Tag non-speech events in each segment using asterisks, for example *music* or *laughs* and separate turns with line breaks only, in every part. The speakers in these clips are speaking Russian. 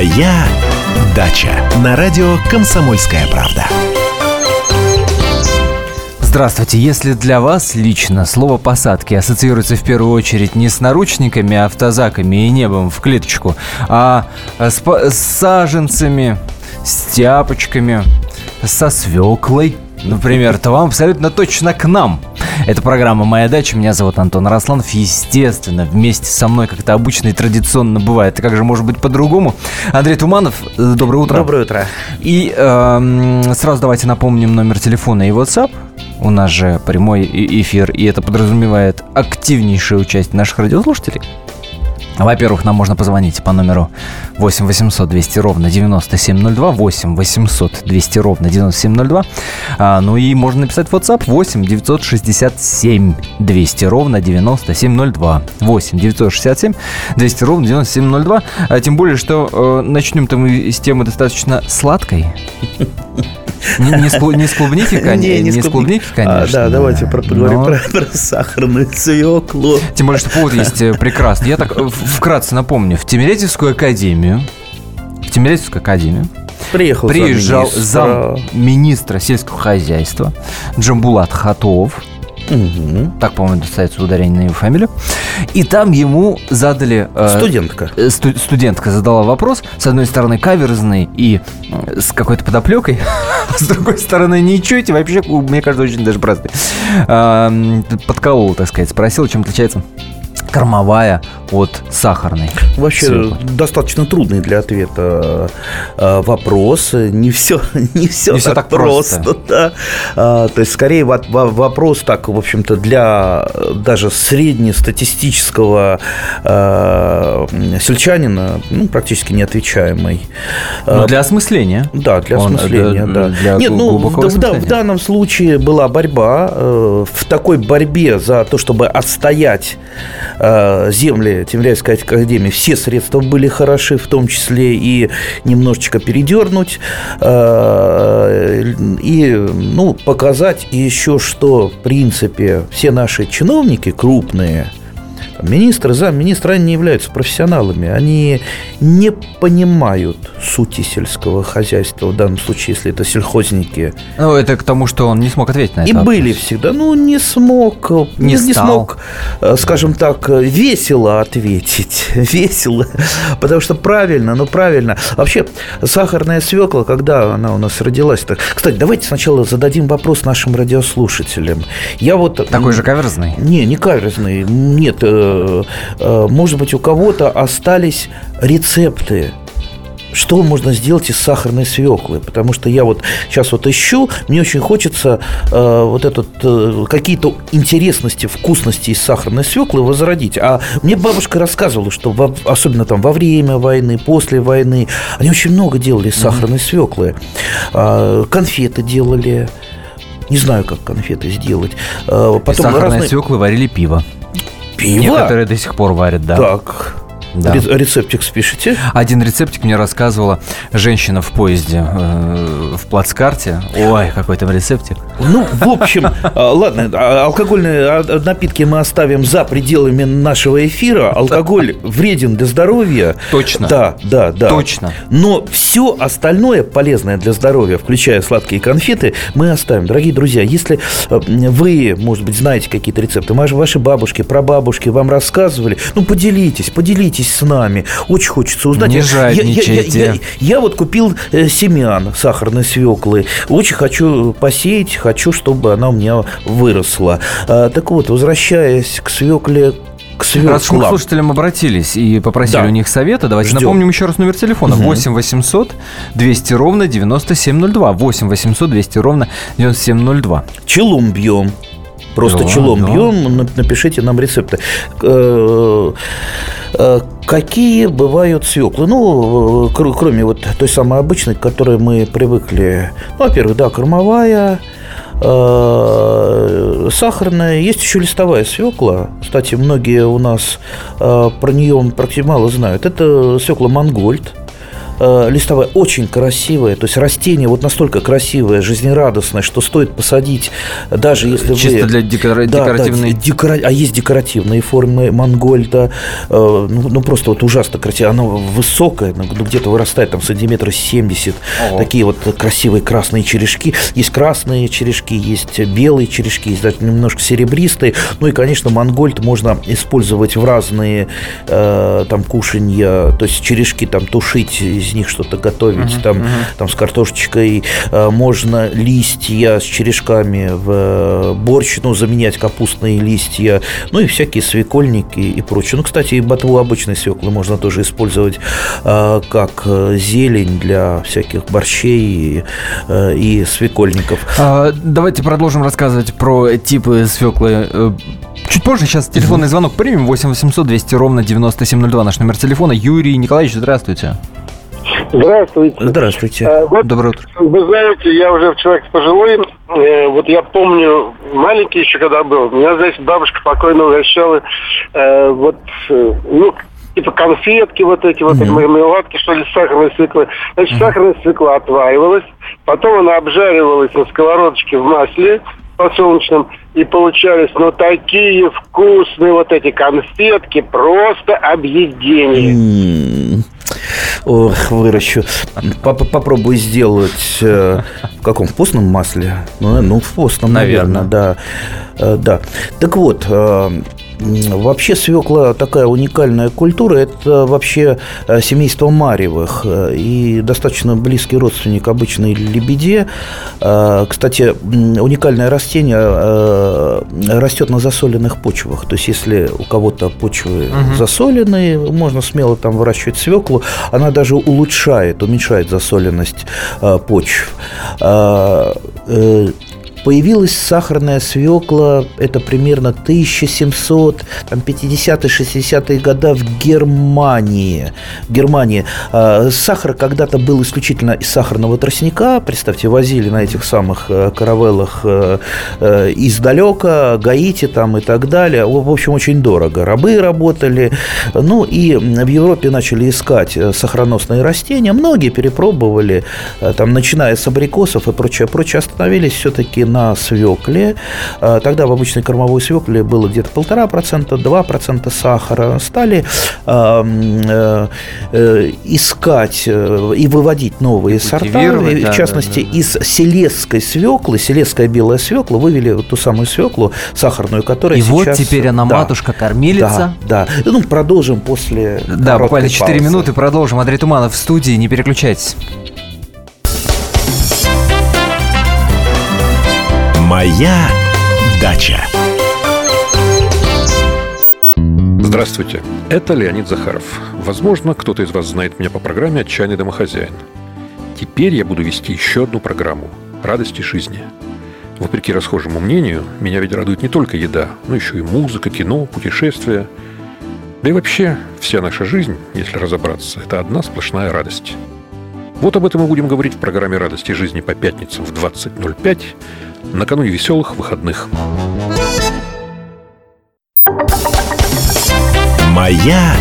Моя дача на радио Комсомольская правда.
Здравствуйте. Если для вас лично слово «посадки» ассоциируется в первую очередь не с наручниками, автозаками и небом в клеточку, а с, с саженцами, с тяпочками, со свеклой, например, то вам абсолютно точно к нам. Это программа «Моя дача». Меня зовут Антон Росланов. Естественно, вместе со мной, как это обычно и традиционно бывает. И как же может быть по-другому? Андрей Туманов, э, доброе утро.
Доброе утро.
И э, сразу давайте напомним номер телефона и WhatsApp. У нас же прямой эфир, и это подразумевает активнейшее участие наших радиослушателей. Во-первых, нам можно позвонить по номеру 8 800 200 ровно 9702, 8 800 200 ровно 9702. А, ну и можно написать в WhatsApp 8 967 200 ровно 9702. 8 967 200 ровно 9702. А, тем более, что э, начнем-то мы с темы достаточно сладкой. Не, не, с, не с клубники, конечно. Не, не, не с клубники, конечно.
А, да, давайте про, поговорим но... про, про сахарную свеклу.
Тем более, что повод есть э, прекрасный. Я так э, вкратце напомню. В Тимирязевскую академию, в Тимирязевскую академию
Приехал
приезжал зам министра сельского хозяйства Джамбулат Хатов Угу. Так, по-моему, ставится ударение на его фамилию. И там ему задали...
Э, студентка.
Э, сту- студентка задала вопрос. С одной стороны, каверзный и э, с какой-то подоплекой. *laughs* С другой стороны, ничего, эти вообще, мне кажется, очень даже простые. Э, подколол, так сказать. Спросил, чем отличается кормовая от сахарной.
Вообще свеклы. достаточно трудный для ответа э, вопрос. Не все, *laughs* не все, не так, все так просто. просто *laughs* да. А, то есть, скорее, вопрос так, в общем-то, для даже среднестатистического э, сельчанина ну, практически неотвечаемый.
Но для осмысления.
Да, для Он, осмысления, да. Для Нет, ну, в, в, в данном случае была борьба. В такой борьбе за то, чтобы отстоять Э, земли Тимирязевской академии, все средства были хороши, в том числе и немножечко передернуть, э, и ну, показать еще, что, в принципе, все наши чиновники крупные – Министры, замминистра, они не являются профессионалами. Они не понимают сути сельского хозяйства, в данном случае, если это сельхозники.
Ну, это к тому, что он не смог ответить на это.
И вопрос. были всегда. Ну, не смог, не, не, не смог, э, скажем так, весело ответить. *laughs* Весело. Потому что правильно, ну правильно. Вообще, сахарная свекла, когда она у нас родилась -то... Кстати, давайте сначала зададим вопрос нашим радиослушателям. Я вот...
Такой же каверзный?
Не, не каверзный. Нет, э, Э, может быть, у кого-то остались рецепты что можно сделать из сахарной свеклы, потому что я вот сейчас вот ищу, мне очень хочется э, вот этот э, какие-то интересности, вкусности из сахарной свеклы возродить. А мне бабушка рассказывала, что во, особенно там во время войны, после войны, они очень много делали из сахарной свеклы, э, конфеты делали. Не знаю, как конфеты сделать.
Э, потом из сахарной разные... свеклы варили пиво.
Пиво?
Некоторые до сих пор варят, да.
Так. Да. Рецептик спишите?
Один рецептик мне рассказывала женщина в поезде э, в плацкарте. Ой, какой там рецептик.
Ну, в общем, а, ладно, а, алкогольные а, напитки мы оставим за пределами нашего эфира. Алкоголь вреден для здоровья.
Точно.
Да, да, да.
Точно.
Но все остальное полезное для здоровья, включая сладкие конфеты, мы оставим. Дорогие друзья, если э, вы, может быть, знаете какие-то рецепты, ваши бабушки, прабабушки вам рассказывали, ну, поделитесь, поделитесь поделитесь с нами. Очень хочется узнать.
Не жадничайте.
Я, я, я, я вот купил э, семян сахарной свеклы. Очень хочу посеять, хочу, чтобы она у меня выросла. А, так вот, возвращаясь к свекле к свеклам.
Раз к слушателям обратились и попросили да. у них совета, давайте Ждем. напомним еще раз номер телефона. Угу. 8 800 200 ровно 9702. 8 800 200 ровно 9702.
Челум бьем. Просто да, челом да. бьем, напишите нам рецепты. Э, э, какие бывают свеклы? Ну, э, кроме вот той самой обычной, к которой мы привыкли. Ну, во-первых, да, кормовая, сахарная, есть еще листовая свекла. Кстати, многие у нас про нее практически мало знают. Это свекла Монгольд. Э, листовая очень красивая, то есть растение вот настолько красивое, жизнерадостное, что стоит посадить, даже если
Чисто вы... для декора... да, декоративной...
Да, декора... А есть декоративные формы мангольда, э, ну, ну, просто вот ужасно красиво, она высокая, ну, где-то вырастает там сантиметра 70, Ого. такие вот красивые красные черешки, есть красные черешки, есть белые черешки, есть даже немножко серебристые, ну и, конечно, мангольд можно использовать в разные э, там кушанья, то есть черешки там тушить, из них что-то готовить, uh-huh, там, uh-huh. там с картошечкой, э, можно листья с черешками в э, борщ, ну, заменять капустные листья, ну и всякие свекольники и прочее. Ну, кстати, и ботву обычной свеклы можно тоже использовать э, как зелень для всяких борщей и, и свекольников.
А, давайте продолжим рассказывать про типы свеклы Чуть позже сейчас телефонный звонок примем. 8 800 200 ровно 9702 наш номер телефона. Юрий Николаевич, здравствуйте.
Здравствуйте.
Здравствуйте.
А, вот, Доброе утро. Вы знаете, я уже человек пожилой. Э, вот я помню, маленький еще когда был, меня, здесь бабушка покойно угощала э, вот, э, ну, типа конфетки вот эти вот, mm-hmm. мармеладки, что ли, сахарной свеклы. Значит, mm-hmm. сахарная свекла отваривалась, потом она обжаривалась на сковородочке в масле, подсолнечном, и получались, ну, такие вкусные вот эти конфетки, просто объедение.
Ох, выращу. Папа, попробуй сделать э, в каком? В постном масле? Ну, ну в постном, наверное, наверное да. Э, да. Так вот, э, Вообще свекла такая уникальная культура. Это вообще э, семейство Марьевых э, и достаточно близкий родственник обычной лебеде. Э, кстати, уникальное растение растет на засоленных почвах. То есть, если у кого-то почвы угу. засоленные, можно смело там выращивать свеклу. Она даже улучшает, уменьшает засоленность почв Появилась сахарная свекла, это примерно 1750-60-е года в Германии. Германии. А, сахар когда-то был исключительно из сахарного тростника. Представьте, возили на этих самых э, каравеллах э, э, издалека, Гаити там и так далее. В общем, очень дорого. Рабы работали. Ну и в Европе начали искать сахароносные растения. Многие перепробовали, там, начиная с абрикосов и прочее, прочее, остановились все-таки на свекле. А, тогда в обычной кормовой свекле было где-то полтора процента, два процента сахара. Стали а, э, э, искать э, и выводить новые сорта. В да, частности, да, да. из селесской свеклы, селесская белая свекла, вывели вот ту самую свеклу сахарную, которая
и
сейчас...
вот теперь она да, матушка-кормилица.
Да, да. Ну, продолжим после
Да, буквально 4 паузы. минуты продолжим. Андрей Туманов в студии, не переключайтесь.
Моя дача.
Здравствуйте, это Леонид Захаров. Возможно, кто-то из вас знает меня по программе «Отчаянный домохозяин». Теперь я буду вести еще одну программу «Радости жизни». Вопреки расхожему мнению, меня ведь радует не только еда, но еще и музыка, кино, путешествия. Да и вообще, вся наша жизнь, если разобраться, это одна сплошная радость. Вот об этом мы будем говорить в программе «Радости жизни» по пятницам в 20.05 накануне веселых выходных.
Моя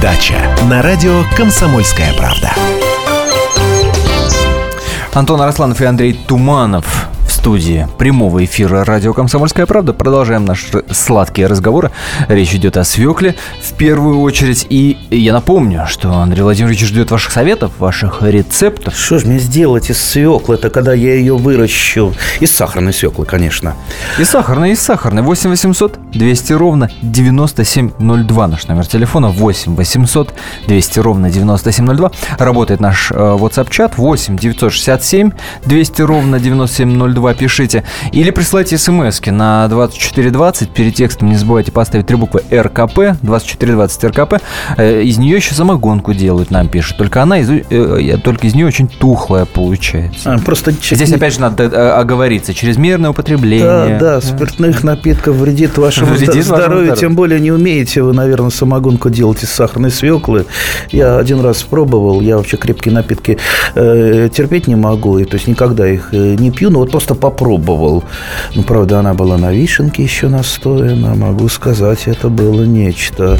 дача на радио «Комсомольская правда».
Антон Арасланов и Андрей Туманов студии прямого эфира радио «Комсомольская правда». Продолжаем наши сладкие разговоры. Речь идет о свекле в первую очередь. И я напомню, что Андрей Владимирович ждет ваших советов, ваших рецептов.
Что же мне сделать из свеклы? Это когда я ее выращу. Из сахарной свеклы, конечно.
Из сахарной, из сахарной. 8 800 200 ровно 9702. Наш номер телефона 8 800 200 ровно 9702. Работает наш э, WhatsApp-чат 8 967 200 ровно 9702 два пишите. Или присылайте смс на 2420. Перед текстом не забывайте поставить три буквы РКП. 2420 РКП. Э, из нее еще самогонку делают, нам пишут. Только она из, э, только из нее очень тухлая получается.
А, просто
Здесь опять же надо э, оговориться. Чрезмерное употребление.
Да, да, спиртных напитков вредит вашему вредит здоровью. Тем более не умеете вы, наверное, самогонку делать из сахарной свеклы. Я один раз пробовал. Я вообще крепкие напитки терпеть не могу. И, то есть никогда их не пью. Но вот просто попробовал. Ну, правда, она была на вишенке еще настояна. Могу сказать, это было нечто.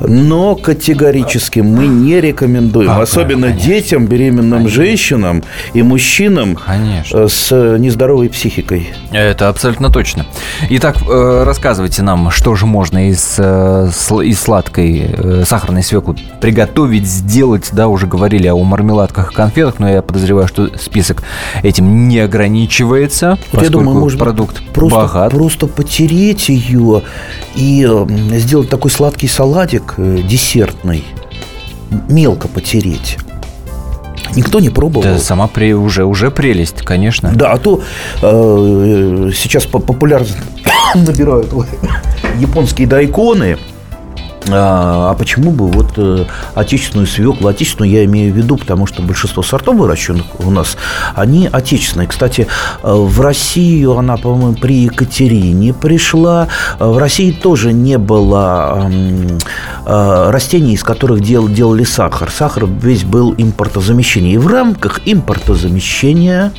Но категорически мы не рекомендуем. А, особенно конечно. детям, беременным конечно. женщинам и мужчинам конечно. Э, с нездоровой психикой.
Это абсолютно точно. Итак, э, рассказывайте нам, что же можно из, э, из сладкой сахарной свеклы приготовить, сделать. Да, уже говорили о мармеладках и конфетах, но я подозреваю, что список этим не ограничивается, вот
я думаю, может продукт просто, богат. Просто потереть ее и сделать такой сладкий салатик десертный. Мелко потереть. Никто не пробовал. Да,
сама при, уже, уже прелесть, конечно.
Да, а то э, сейчас популярность *coughs* набирают *coughs* японские дайконы – а, а почему бы вот э, отечественную свеклу, отечественную я имею в виду, потому что большинство сортов выращенных у нас, они отечественные. Кстати, э, в Россию она, по-моему, при Екатерине пришла. Э, в России тоже не было растений, из которых дел, делали сахар. Сахар весь был импортозамещение. И в рамках импортозамещения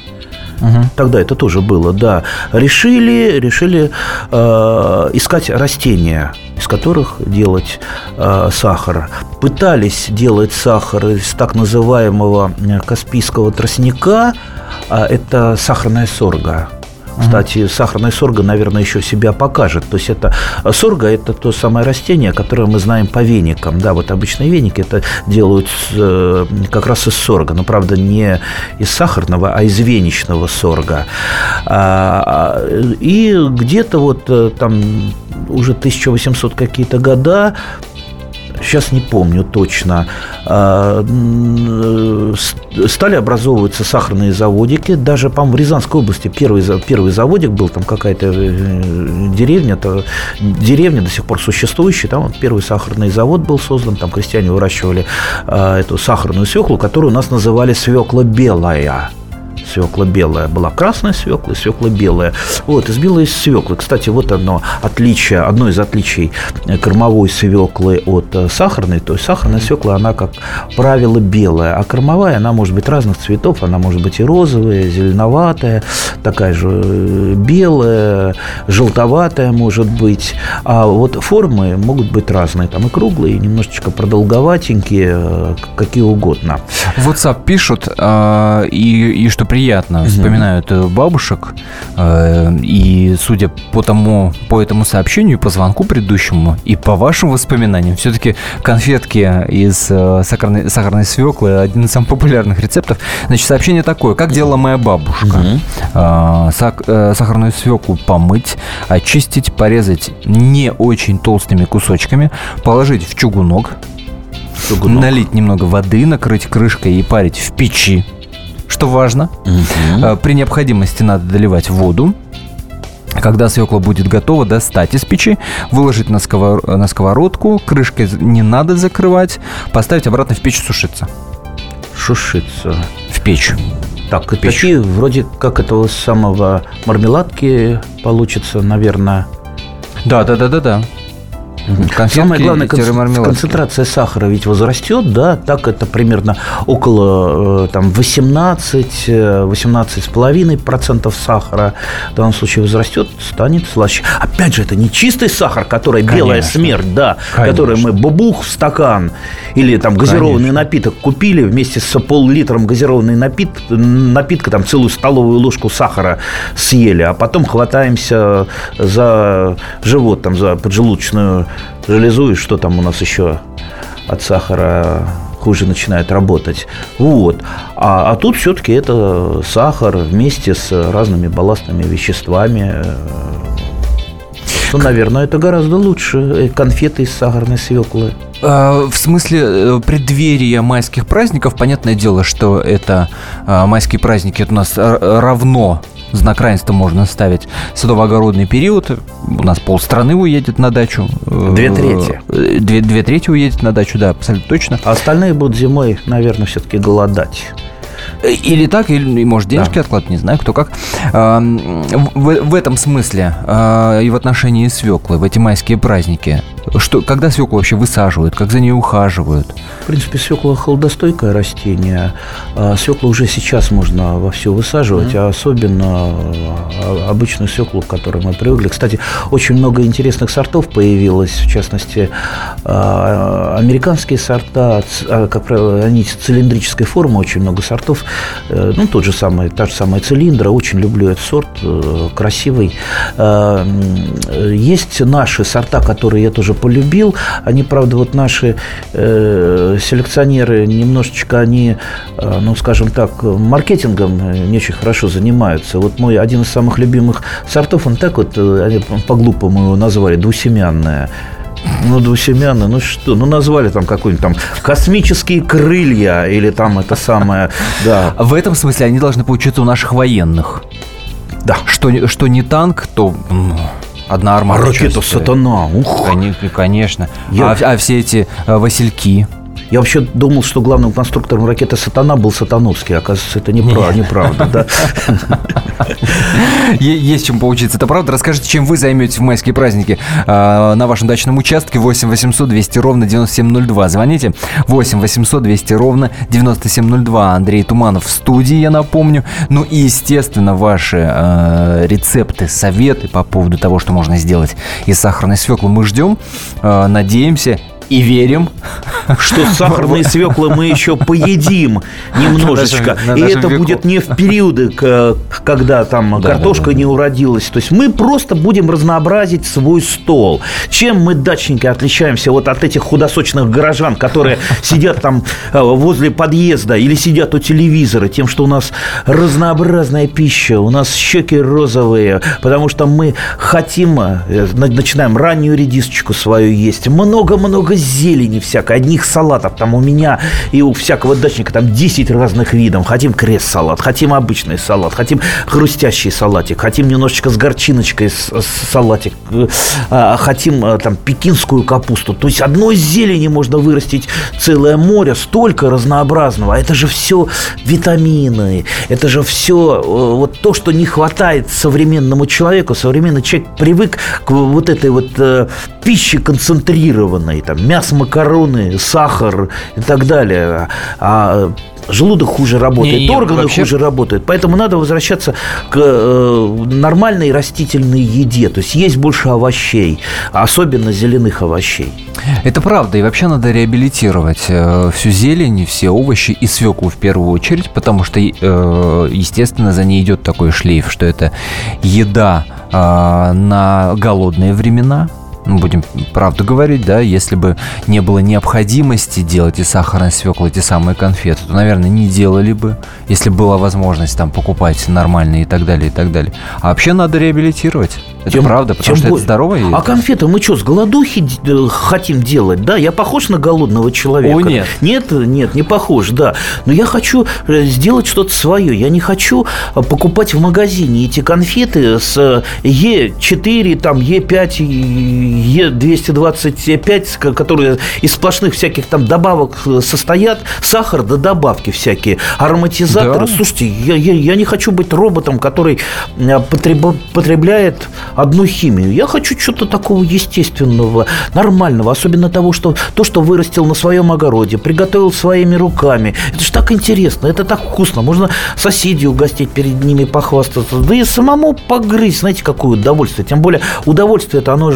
Угу. Тогда это тоже было, да. Решили, решили э, искать растения, из которых делать э, сахар. Пытались делать сахар из так называемого э, каспийского тростника. А это сахарная сорга. Кстати, сахарная сорга, наверное, еще себя покажет. То есть это сорга – это то самое растение, которое мы знаем по веникам. Да, вот обычные веники это делают э, как раз из сорга. Но, правда, не из сахарного, а из веничного сорга. А, а, и где-то вот э, там уже 1800 какие-то года. Сейчас не помню точно, а, стали образовываться сахарные заводики. Даже, по-моему, в Рязанской области первый, первый заводик был, там какая-то э, деревня, то, деревня до сих пор существующая, там первый сахарный завод был создан, там крестьяне выращивали а, эту сахарную свеклу, которую у нас называли свекла белая свекла белая. Была красная свекла и свекла белая. Вот, из белой свеклы. Кстати, вот одно отличие, одно из отличий э, кормовой свеклы от э, сахарной. То есть сахарная свекла, она, как правило, белая, а кормовая, она может быть разных цветов. Она может быть и розовая, зеленоватая, такая же э, белая, желтоватая может быть. А вот формы могут быть разные. Там и круглые, и немножечко продолговатенькие, какие угодно.
WhatsApp пишут, и, и что приятно вспоминают э, бабушек. Э, и судя по тому, по этому сообщению, по звонку предыдущему и по вашим воспоминаниям, все-таки конфетки из э, сахарной, сахарной свеклы один из самых популярных рецептов. Значит, сообщение такое. Как делала моя бабушка? Сахарную свеклу помыть, очистить, порезать не очень толстыми кусочками, положить в чугунок, чугунок. налить немного воды, накрыть крышкой и парить в печи что важно. Угу. При необходимости надо доливать воду. Когда свекла будет готова, достать из печи, выложить на, сковор... на сковородку, крышкой не надо закрывать, поставить обратно в печь сушиться.
Сушиться.
В печь.
Так, в печь. такие вроде как этого самого мармеладки получится, наверное.
Да, да, да, да, да.
Конфетки Самое главное, концентрация сахара ведь возрастет, да, так это примерно около э, там, 18, 18,5% э, сахара в данном случае возрастет, станет слаще. Опять же, это не чистый сахар, который Конечно. белая смерть, да, Конечно. который мы бубух в стакан или там газированный Конечно. напиток купили вместе с пол-литром газированный напит, напитка, там целую столовую ложку сахара съели, а потом хватаемся за живот, там, за поджелудочную железу, и что там у нас еще от сахара хуже начинает работать. Вот. А, а тут все-таки это сахар вместе с разными балластными веществами. Ну, наверное, это гораздо лучше э, конфеты из сахарной свеклы.
А, в смысле э, преддверия майских праздников, понятное дело, что это а, майские праздники это у нас равно знак равенства можно ставить садово-огородный период. У нас полстраны уедет на дачу.
Две трети.
Э, две, две трети уедет на дачу, да, абсолютно точно.
А остальные будут зимой, наверное, все-таки голодать.
Или так, или, может, денежки да. откладывать, не знаю, кто как. В, в этом смысле а, и в отношении свеклы, в эти майские праздники, что, когда свеклу вообще высаживают, как за ней ухаживают?
В принципе, свекла холодостойкое растение. А свеклу уже сейчас можно во все высаживать, mm-hmm. а особенно а, обычную свеклу, к которой мы привыкли. Кстати, очень много интересных сортов появилось, в частности, американские сорта, как правило, они цилиндрической формы, очень много сортов. Э, ну, тот же самый, та же самая цилиндра, очень люблю этот сорт, э, красивый. Э, есть наши сорта, которые я тоже полюбил. Они, правда, вот наши э, селекционеры немножечко, они, э, ну, скажем так, маркетингом не очень хорошо занимаются. Вот мой один из самых любимых сортов, он так вот, э, они по-глупому его назвали, двусемянная. Ну, двусемянная, ну что, ну назвали там какой-нибудь там космические крылья или там это самое, *laughs* да.
В этом смысле они должны получиться у наших военных. Да. Что, что не танк, то Одна армада.
А ракета сатана.
Ух. Конечно. Я... А, а все эти а, васильки.
Я вообще думал, что главным конструктором ракеты «Сатана» был Сатановский. Оказывается, это неправда, неправда да? *laughs*
Есть чем поучиться, это правда. Расскажите, чем вы займетесь в майские праздники а, на вашем дачном участке. 8 800 200 ровно 9702. Звоните. 8 800 200 ровно 9702. Андрей Туманов в студии, я напомню. Ну и, естественно, ваши э, рецепты, советы по поводу того, что можно сделать из сахарной свеклы мы ждем. Э, надеемся и верим,
что сахарные свеклы мы еще поедим немножечко. И это будет не в периоды, когда там картошка не уродилась. То есть мы просто будем разнообразить свой стол. Чем мы, дачники, отличаемся вот от этих худосочных горожан, которые *laughs* сидят там э, возле подъезда или сидят у телевизора, тем, что у нас разнообразная пища, у нас щеки розовые, потому что мы хотим, э, начинаем раннюю редисочку свою есть, много-много зелени всякой, одних салатов. Там у меня и у всякого дачника там 10 разных видов. Хотим крест-салат, хотим обычный салат, хотим хрустящий салатик, хотим немножечко с горчиночкой салатик, а, хотим а, там пекинскую капусту. То есть одной зелени можно вырастить целое море, столько разнообразного. А это же все витамины, это же все э, вот то, что не хватает современному человеку. Современный человек привык к вот этой вот э, пище концентрированной, там, мясо, макароны, сахар и так далее. А желудок хуже работает, не, не, органы вообще... хуже работают. Поэтому надо возвращаться к э, нормальной растительной еде. То есть есть больше овощей, особенно зеленых овощей.
Это правда. И вообще надо реабилитировать э, всю зелень, все овощи и свеклу в первую очередь, потому что, э, естественно, за ней идет такой шлейф, что это еда э, на голодные времена, ну, будем правду говорить, да, если бы не было необходимости делать из сахарной свеклы эти самые конфеты, то, наверное, не делали бы, если была возможность там покупать нормальные и так далее, и так далее. А вообще надо реабилитировать. Это тем, правда, потому что более. это здорово.
А конфеты мы что, с голодухи э, хотим делать? Да, я похож на голодного человека.
О, нет.
Нет, нет, не похож, да. Но я хочу э, сделать что-то свое. Я не хочу э, покупать в магазине эти конфеты с Е4, там, Е5, Е225, которые из сплошных всяких там добавок состоят. Сахар до добавки всякие. Ароматизаторы. Да. Слушайте, я, я, я не хочу быть роботом, который потребляет одну химию. Я хочу что-то такого естественного, нормального, особенно того, что то, что вырастил на своем огороде, приготовил своими руками. Это же так интересно, это так вкусно. Можно соседей угостить перед ними, похвастаться. Да и самому погрызть, знаете, какое удовольствие. Тем более удовольствие это оно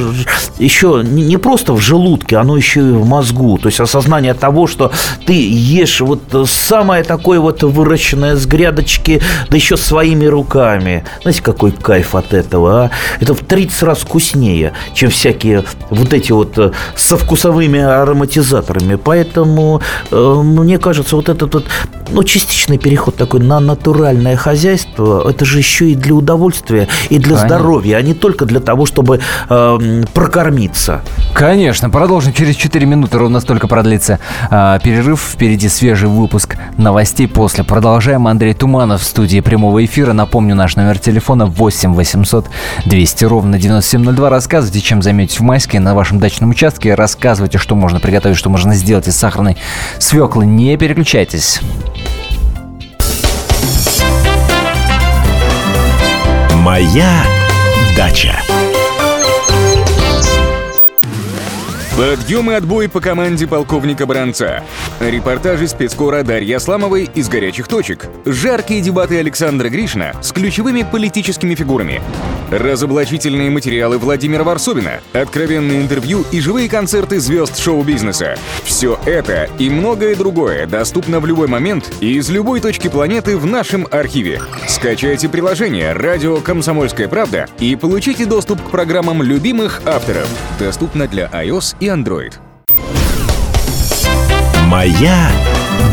еще не просто в желудке, оно еще и в мозгу. То есть осознание того, что ты ешь вот самое такое вот выращенное с грядочки, да еще своими руками. Знаете, какой кайф от этого, а? Это в 30 раз вкуснее, чем всякие вот эти вот э, со вкусовыми ароматизаторами. Поэтому, э, мне кажется, вот этот вот, ну, частичный переход такой на натуральное хозяйство, это же еще и для удовольствия, и для Конечно. здоровья, а не только для того, чтобы э, прокормиться.
Конечно. Продолжим через 4 минуты. Ровно столько продлится э, перерыв. Впереди свежий выпуск новостей после. Продолжаем. Андрей Туманов в студии прямого эфира. Напомню, наш номер телефона 8 800 200 12 ровно 9702. Рассказывайте, чем займетесь в майске на вашем дачном участке. Рассказывайте, что можно приготовить, что можно сделать из сахарной свеклы. Не переключайтесь.
Моя дача.
Подъем и отбой по команде полковника Бранца. Репортажи спецкора Дарьи Асламовой из горячих точек. Жаркие дебаты Александра Гришина с ключевыми политическими фигурами. Разоблачительные материалы Владимира Варсобина. Откровенные интервью и живые концерты звезд шоу-бизнеса. Все это и многое другое доступно в любой момент и из любой точки планеты в нашем архиве. Скачайте приложение «Радио Комсомольская правда» и получите доступ к программам любимых авторов. Доступно для iOS и Android.
Моя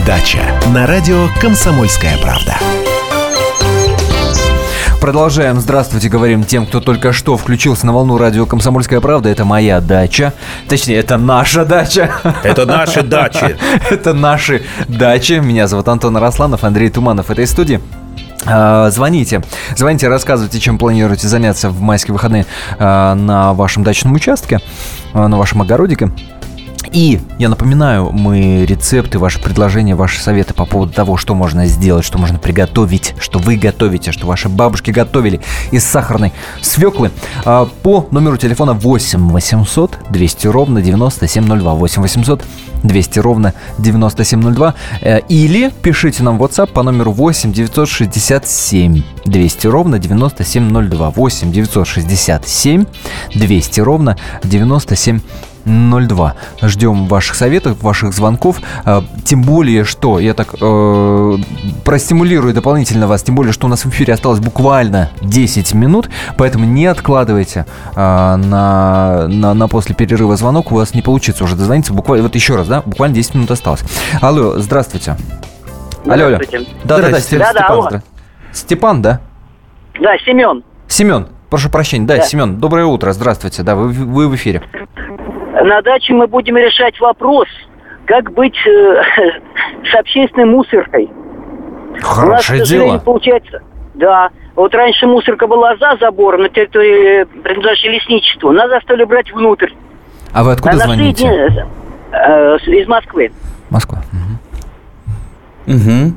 дача на радио Комсомольская правда.
Продолжаем. Здравствуйте, говорим тем, кто только что включился на волну радио «Комсомольская правда». Это моя дача. Точнее, это наша дача.
Это наши дачи. *laughs*
Это наши дачи. Меня зовут Антон Росланов, Андрей Туманов в этой студии. А, звоните, звоните, рассказывайте, чем планируете заняться в майские выходные а, на вашем дачном участке, а, на вашем огородике. И я напоминаю, мы рецепты, ваши предложения, ваши советы по поводу того, что можно сделать, что можно приготовить, что вы готовите, что ваши бабушки готовили из сахарной свеклы по номеру телефона 8 800 200 ровно 9702. 8 800 200 ровно 9702. Э, или пишите нам в WhatsApp по номеру 8 967 200 ровно 9702. 8 967 200 ровно 9702. 02. Ждем ваших советов, ваших звонков. Э, тем более, что я так э, простимулирую дополнительно вас, тем более, что у нас в эфире осталось буквально 10 минут, поэтому не откладывайте э, на, на, на после перерыва звонок, у вас не получится уже дозвониться. Буквально, вот еще раз, да, буквально 10 минут осталось. Алло, здравствуйте. Алло, алло. Да, да, да, Степан, да, алло. Степан, да?
Да, Семен.
Семен, прошу прощения, да, да. Семен, доброе утро, здравствуйте, да, вы, вы в эфире.
На даче мы будем решать вопрос, как быть э, *laughs* с общественной мусоркой.
Хорошее У нас, дело.
получается, да. Вот раньше мусорка была за забором на территории э, принадлежащей лесничеству. Нас заставили брать внутрь.
А вы откуда на звоните?
Э, из Москвы.
Москва.
Угу. Угу.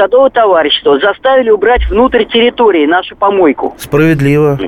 Садовое товарищество заставили убрать внутрь территории нашу помойку.
Справедливо.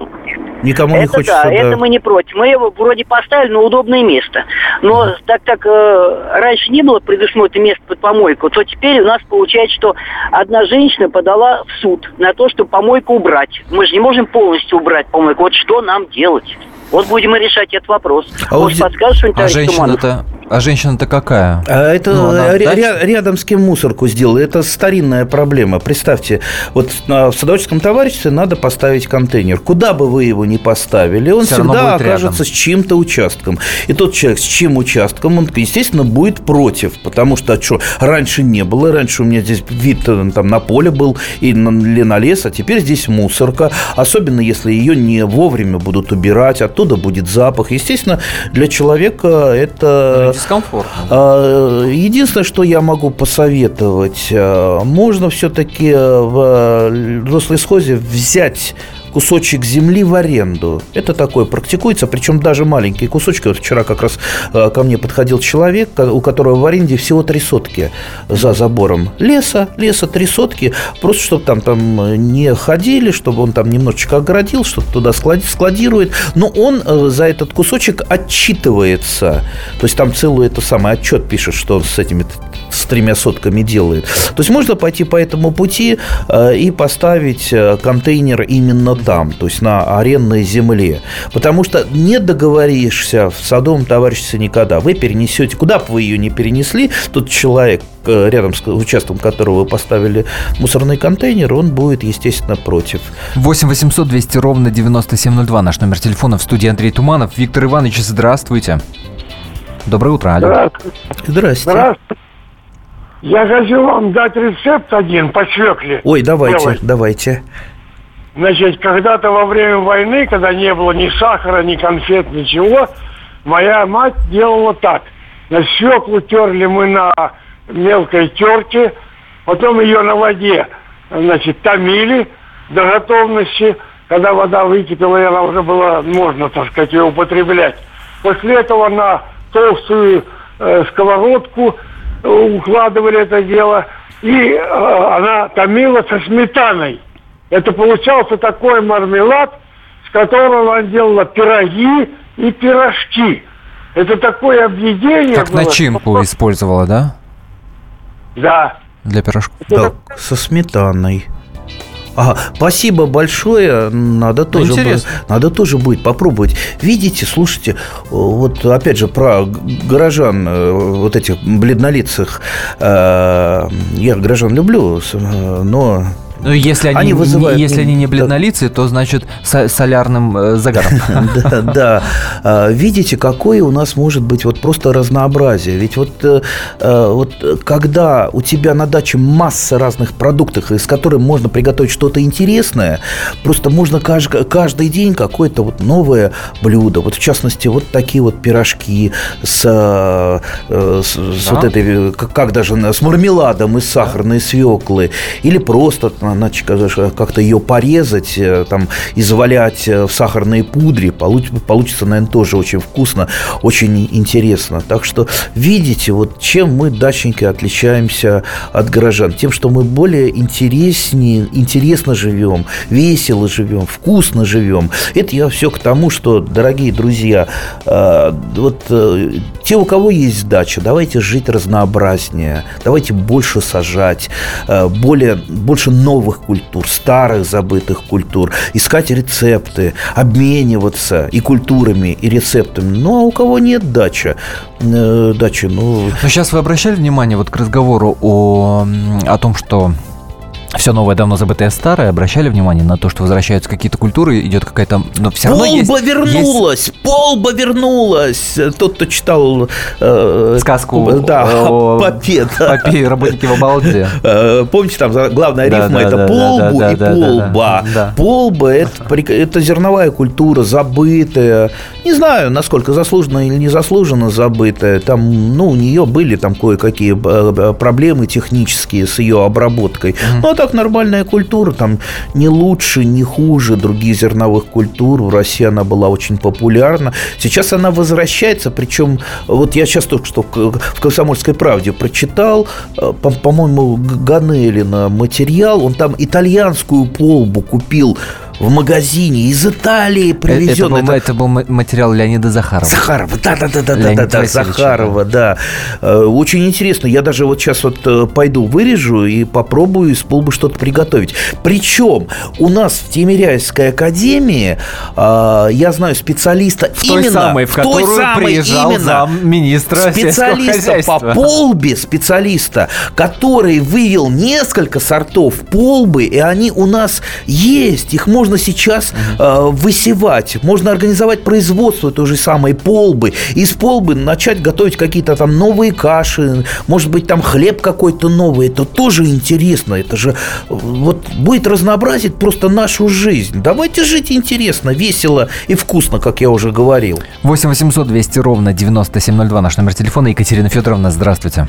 Никому это не хочется.
Да, да, это мы не против. Мы его вроде поставили на удобное место. Но mm. так как э, раньше не было предусмотрено место под помойку, то теперь у нас получается, что одна женщина подала в суд на то, чтобы помойку убрать. Мы же не можем полностью убрать помойку. Вот что нам делать? Вот будем и решать этот вопрос.
А Может, вот подскажешь а женщина-то, а женщина-то какая?
А это ну, ря- рядом с кем мусорку сделала. Это старинная проблема. Представьте, вот в садоводческом товариществе надо поставить контейнер. Куда бы вы его ни поставили, он Все всегда окажется рядом. с чьим-то участком. И тот человек с чьим участком, он, естественно, будет против. Потому что, а что, раньше не было. Раньше у меня здесь вид э, там на поле был или на лес, а теперь здесь мусорка. Особенно, если ее не вовремя будут убирать. А оттуда будет запах. Естественно, для человека это...
Ну, дискомфорт.
А, единственное, что я могу посоветовать, а, можно все-таки в Рослесхозе взять кусочек земли в аренду. Это такое практикуется, причем даже маленькие кусочки. Вот вчера как раз э, ко мне подходил человек, у которого в аренде всего три сотки за забором леса, леса три сотки, просто чтобы там, там не ходили, чтобы он там немножечко оградил, что-то туда складирует, но он э, за этот кусочек отчитывается. То есть там целую это самый отчет пишет, что он с этими с тремя сотками делает. То есть можно пойти по этому пути э, и поставить э, контейнер именно там, то есть на арендной земле. Потому что не договоришься в садовом товариществе никогда. Вы перенесете, куда бы вы ее не перенесли, тот человек, э, рядом с участком которого вы поставили мусорный контейнер, он будет, естественно, против.
8 800 200 ровно 9702 наш номер телефона в студии Андрей Туманов. Виктор Иванович, здравствуйте. Доброе утро, алло.
Здравствуйте. Здравствуйте. Здравствуйте.
Я хочу вам дать рецепт один по свекле.
Ой, давайте, делать. давайте.
Значит, когда-то во время войны, когда не было ни сахара, ни конфет, ничего, моя мать делала так. На свеклу терли мы на мелкой терке, потом ее на воде, значит, томили до готовности. Когда вода выкипела, и она уже была, можно, так сказать, ее употреблять. После этого на толстую э, сковородку укладывали это дело, и э, она томила со сметаной. Это получался такой мармелад, с которого она делала пироги и пирожки. Это такое объединение
Как было. начинку использовала, да?
Да.
Для пирожков?
Да, со сметаной. А, спасибо большое. Надо тоже, Интересно. надо тоже будет попробовать. Видите, слушайте, вот опять же про горожан, э, вот этих бледнолицых. Э, я горожан люблю, но
ну, если они, они вызывают... Не, если они не бледнолицые, то значит солярным э, загаром. *laughs*
Да, да. А, видите, какое у нас может быть вот просто разнообразие. Ведь вот, э, э, вот когда у тебя на даче масса разных продуктов, из которых можно приготовить что-то интересное, просто можно каждый, каждый день какое-то вот новое блюдо. Вот в частности, вот такие вот пирожки с, с, с вот этой, как даже, с мармеладом из сахарной свеклы. Или просто иначе как-то ее порезать, э, там, извалять э, в сахарной пудре, получится, наверное, тоже очень вкусно, очень интересно. Так что видите, вот чем мы, дачники, отличаемся от горожан? Тем, что мы более интереснее, интересно живем, весело живем, вкусно живем. Это я все к тому, что, дорогие друзья, э, вот те, у кого есть дача, давайте жить разнообразнее, давайте больше сажать, более, больше новых новых культур, старых забытых культур, искать рецепты, обмениваться и культурами, и рецептами. Ну, а у кого нет дача, э, дачи, ну...
Но сейчас вы обращали внимание вот к разговору о, о том, что все новое, давно забытое старое, обращали внимание на то, что возвращаются какие-то культуры, идет какая-то...
Но все равно Полба есть, вернулась! Есть... Полба вернулась! Тот, кто читал...
Э, Сказку
да, о *laughs* Попе,
да. Попе работники в обалде. *laughs*
Э, помните, там главная рифма да, это да, полбу да, и да, полба. Да, да. Полба это, это зерновая культура, забытая. Не знаю, насколько заслуженно или незаслуженно забытая. Там, ну, у нее были там кое-какие э, проблемы технические с ее обработкой. Но так нормальная культура, там не лучше, не хуже других зерновых культур. В России она была очень популярна. Сейчас она возвращается, причем вот я сейчас только что в «Комсомольской правде» прочитал, э, по-моему, Ганелина материал, он там итальянскую полбу купил в магазине из Италии привезен.
Это был, это... это был материал Леонида Захарова.
Захарова, да, да, да, да, да, да, да, Захарова, да. Э, очень интересно. Я даже вот сейчас вот э, пойду вырежу и попробую из полбы что-то приготовить. Причем у нас в Тимиряйской академии э, я знаю специалиста
в именно той самой, в, в той самой приезжал именно
министра специалиста по полбе, специалиста, который вывел несколько сортов полбы, и они у нас есть. Их можно можно сейчас э, высевать, можно организовать производство той же самой полбы, из полбы начать готовить какие-то там новые каши, может быть, там хлеб какой-то новый, это тоже интересно, это же вот будет разнообразить просто нашу жизнь. Давайте жить интересно, весело и вкусно, как я уже говорил.
8 800 200 ровно 9702 наш номер телефона. Екатерина Федоровна, здравствуйте.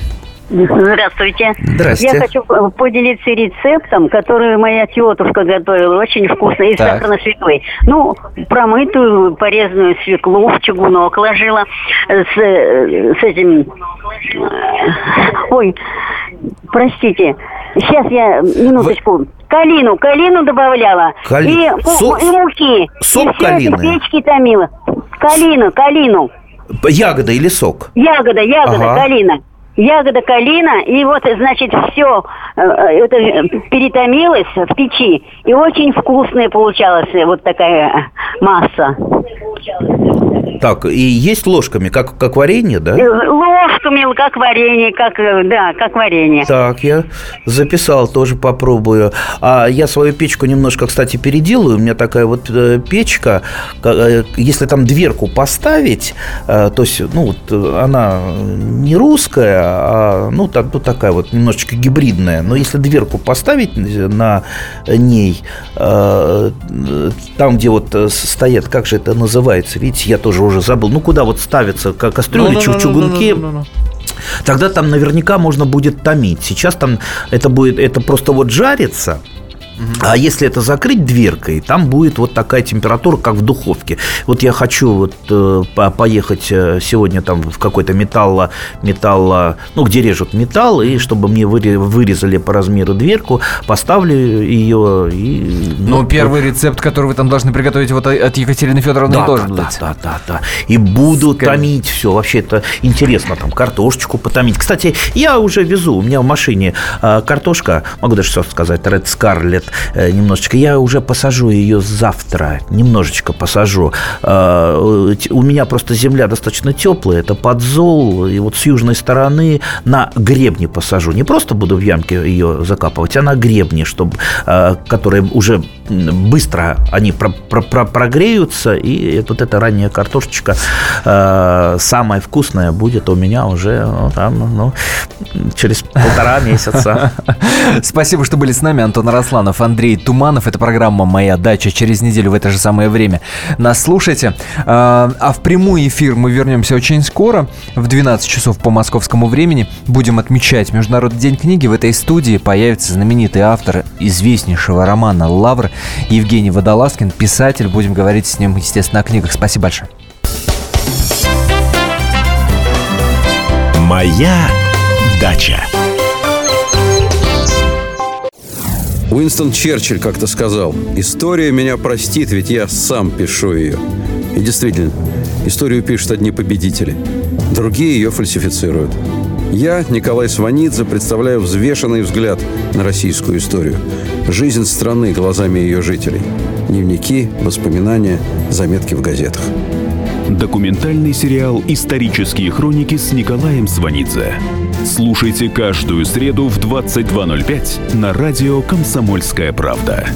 Здравствуйте.
Здравствуйте.
Я хочу поделиться рецептом, который моя тетушка готовила. Очень вкусно. Из сахарной свеклы. Ну, промытую, порезанную свеклу в чугунок ложила с, с этим... Э, ой, простите. Сейчас я, минуточку. Вы... Калину, калину добавляла.
Кали... И, Со...
и муки.
Сок
и все
калины.
это в печке томила. Калину, калину.
Ягода или сок?
Ягода, ягода, ага. калина ягода калина, и вот, значит, все э, это перетомилось в печи, и очень вкусная получалась вот такая масса.
Так, и есть ложками, как, как варенье, да?
Э, ложками, как варенье, как, э, да, как варенье.
Так, я записал, тоже попробую. А я свою печку немножко, кстати, переделаю. У меня такая вот э, печка, если там дверку поставить, то есть, ну, вот она не русская, а, ну, так, ну, такая вот немножечко гибридная. Но если дверку поставить на ней, там, где вот стоят, как же это называется, видите, я тоже уже забыл, ну куда вот ставятся кастрюли, ну, чугунки. Тогда там наверняка можно будет томить. Сейчас там это будет, это просто вот жарится, А если это закрыть дверкой, там будет вот такая температура, как в духовке. Вот я хочу вот э, поехать э, сегодня там в какой-то металло, металло, ну, где режут металл, и чтобы мне вырезали по размеру дверку, поставлю ее и...
Ну, ну первый вот, рецепт, который вы там должны приготовить вот от Екатерины Федоровны,
да,
должен
да, быть. Да, да, да, да. И буду Скорее. томить все. Вообще это интересно, там, картошечку потомить. Кстати, я уже везу, у меня в машине э, картошка, могу даже все сказать, Red Scarlet, Э, немножечко. Я уже посажу ее завтра, немножечко посажу. Э, у меня просто земля достаточно теплая, это подзол, и вот с южной стороны на гребне посажу. Не просто буду в ямке ее закапывать, а на гребне, чтобы, э, которые уже быстро они про про про прогреются, и вот эта ранняя картошечка самая вкусная будет у меня уже ну, там, ну, через полтора месяца. *laughs*
Спасибо, что были с нами, Антон Росланов, Андрей Андрей Туманов. Это программа «Моя дача» через неделю в это же самое время. Нас слушайте. А, а в прямой эфир мы вернемся очень скоро, в 12 часов по московскому времени. Будем отмечать Международный день книги. В этой студии появится знаменитый автор известнейшего романа «Лавр» Евгений Водолазкин, писатель. Будем говорить с ним, естественно, о книгах. Спасибо большое.
«Моя дача».
Уинстон Черчилль как-то сказал, «История меня простит, ведь я сам пишу ее». И действительно, историю пишут одни победители, другие ее фальсифицируют. Я, Николай Сванидзе, представляю взвешенный взгляд на российскую историю. Жизнь страны глазами ее жителей. Дневники, воспоминания, заметки в газетах.
Документальный сериал «Исторические хроники» с Николаем Сванидзе. Слушайте каждую среду в 22.05 на радио «Комсомольская правда».